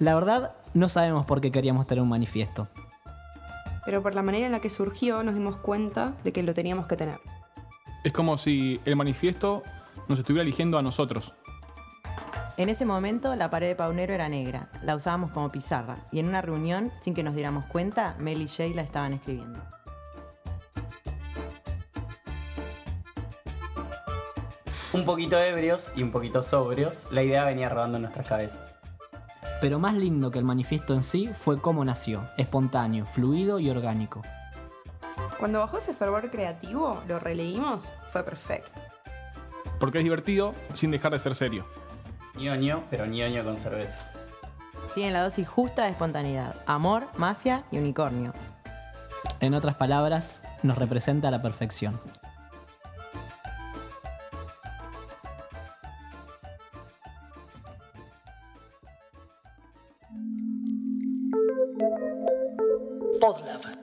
La verdad, no sabemos por qué queríamos tener un manifiesto. Pero por la manera en la que surgió nos dimos cuenta de que lo teníamos que tener. Es como si el manifiesto nos estuviera eligiendo a nosotros. En ese momento la pared de Paunero era negra, la usábamos como pizarra y en una reunión, sin que nos diéramos cuenta, Mel y Jay la estaban escribiendo. Un poquito ebrios y un poquito sobrios, la idea venía rodando en nuestras cabezas. Pero más lindo que el manifiesto en sí fue cómo nació, espontáneo, fluido y orgánico. Cuando bajó ese fervor creativo, lo releímos, fue perfecto. Porque es divertido sin dejar de ser serio. ñoño, pero ñoño con cerveza. Tiene la dosis justa de espontaneidad, amor, mafia y unicornio. En otras palabras, nos representa a la perfección. Podlab.